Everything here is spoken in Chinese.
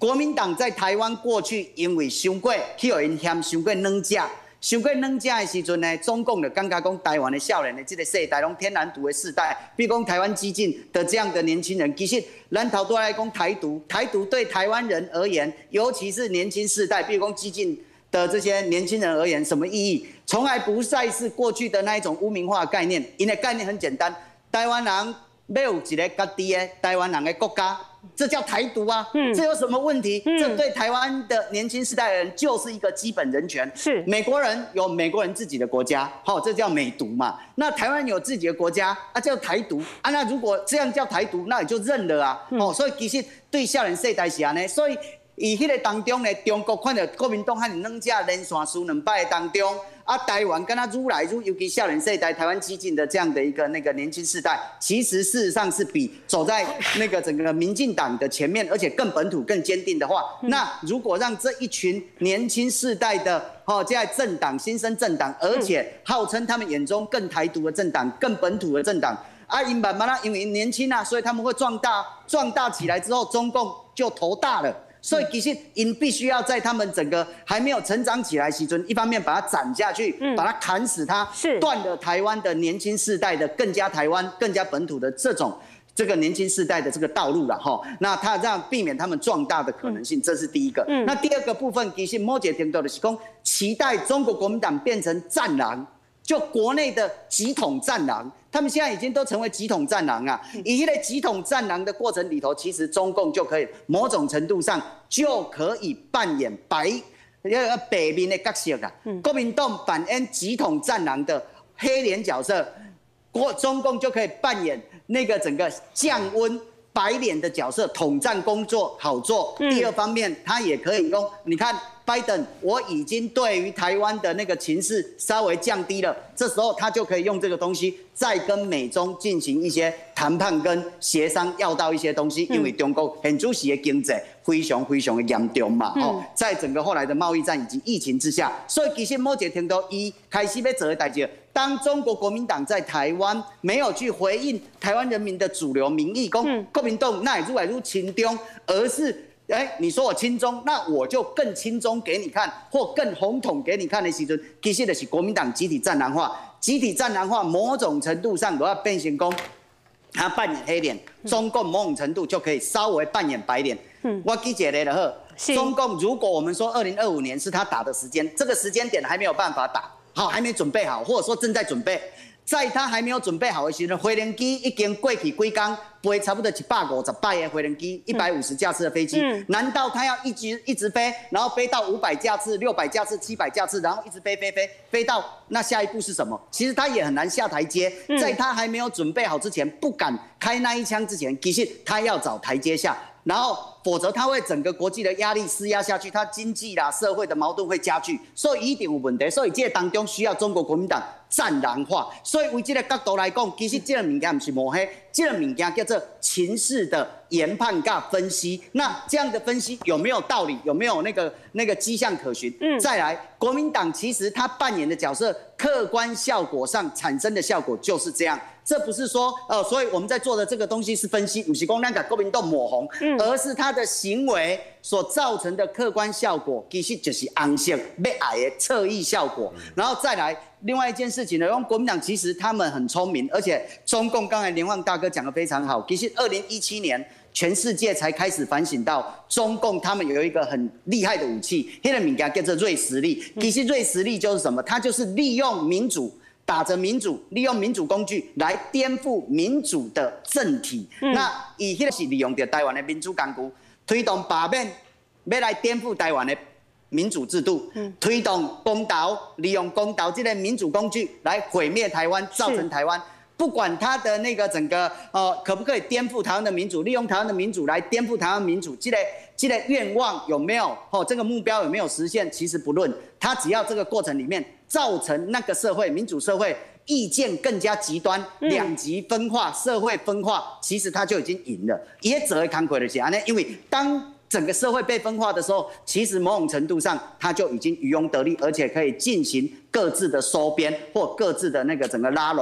国民党在台湾过去因为伤过，去有人嫌伤过软食，伤过软食的时阵呢，中共就感觉讲台湾的少年的这个世代拢天然独的世代，比如讲台湾激进的这样的年轻人，其实咱头都来讲台独，台独对台湾人而言，尤其是年轻世代，比如讲激进的这些年轻人而言，什么意义？从来不再是过去的那一种污名化概念，因为概念很简单，台湾人没有一个家己的台湾人的国家。这叫台独啊！嗯，这有什么问题？嗯，这对台湾的年轻世代的人就是一个基本人权。是，美国人有美国人自己的国家，好，这叫美独嘛。那台湾有自己的国家，啊，叫台独啊。那如果这样叫台独，那也就认了啊。哦，所以其实对下人世代是安尼，所以。以迄个当中呢，中国看到国民党和两家连续输两败当中，啊，台湾跟他愈来愈，尤其少年世代台湾激进的这样的一个那个年轻世代，其实事实上是比走在那个整个民进党的前面，而且更本土、更坚定的话，那如果让这一群年轻世代的哦，在政党新生政党，而且号称他们眼中更台独的政党、更本土的政党，啊，因慢慢啦，因为年轻啊，所以他们会壮大，壮大起来之后，中共就头大了。所以其实，因必须要在他们整个还没有成长起来时阵，一方面把它斩下去，把它砍死它，是断了台湾的年轻世代的更加台湾、更加本土的这种这个年轻世代的这个道路了哈。那他这样避免他们壮大的可能性，这是第一个。那第二个部分，其实摩羯听到的是讲，期待中国国民党变成战狼。就国内的几统战狼，他们现在已经都成为几统战狼啊！以一个急统战狼的过程里头，其实中共就可以某种程度上就可以扮演白一个北面的角色啊。国民党扮演几统战狼的黑脸角色，国中共就可以扮演那个整个降温白脸的角色，统战工作好做。第二方面，他也可以用你看。拜登，我已经对于台湾的那个情势稍微降低了，这时候他就可以用这个东西再跟美中进行一些谈判跟协商，要到一些东西。因为中国很主席的经济非常非常的严重嘛，哦，在整个后来的贸易战以及疫情之下，所以其实某一个程度一开始要做的代志，当中国国民党在台湾没有去回应台湾人民的主流民意，讲国民党那也如来如亲中，而是。哎，你说我亲中，那我就更亲中给你看，或更红统给你看的时阵，其实的是国民党集体战狼化，集体战狼化某种程度上都要变形功，他扮演黑脸，中共某种程度就可以稍微扮演白脸。嗯，我记起来了呵，中共如果我们说二零二五年是他打的时间，这个时间点还没有办法打好，还没准备好，或者说正在准备。在他还没有准备好的时候，飞轮机已经过去几天，飞差不多一百五十八个飞轮机，一百五十架次的飞机。嗯、难道他要一直一直飞，然后飞到五百架次、六百架次、七百架次，然后一直飞飞飞飞到那下一步是什么？其实他也很难下台阶。在他还没有准备好之前，不敢开那一枪之前，其实他要找台阶下。然后，否则他会整个国际的压力施压下去，他经济啦、社会的矛盾会加剧，所以一定有问题。所以这当中需要中国国民党战狼化。所以从这个角度来讲，其实这个物件不是抹黑，这个物件叫做情势的研判跟分析。那这样的分析有没有道理？有没有那个那个迹象可循？嗯，再来，国民党其实他扮演的角色，客观效果上产生的效果就是这样。这不是说，呃，所以我们在做的这个东西是分析，不是说那个国民党抹红，嗯，而是他的行为所造成的客观效果，其实就是红色被矮的侧翼效果。然后再来另外一件事情呢，因为国民党其实他们很聪明，而且中共刚才连旺大哥讲的非常好，其实二零一七年全世界才开始反省到中共他们有一个很厉害的武器，那个名叫做锐实力。其实瑞实力就是什么？它就是利用民主。打着民主，利用民主工具来颠覆民主的政体。嗯、那以前是利用着台湾的民主工具，推动罢免，要来颠覆台湾的民主制度。嗯、推动公投，利用公投这类民主工具来毁灭台湾，造成台湾。不管他的那个整个呃，可不可以颠覆台湾的民主，利用台湾的民主来颠覆台湾民主，这类这类愿望有没有？哦，这个目标有没有实现？其实不论，他只要这个过程里面。造成那个社会民主社会意见更加极端，两极分化，社会分化，其实他就已经赢了。也只会看鬼的是啊，那因为当整个社会被分化的时候，其实某种程度上他就已经渔翁得利，而且可以进行各自的收编或各自的那个整个拉拢。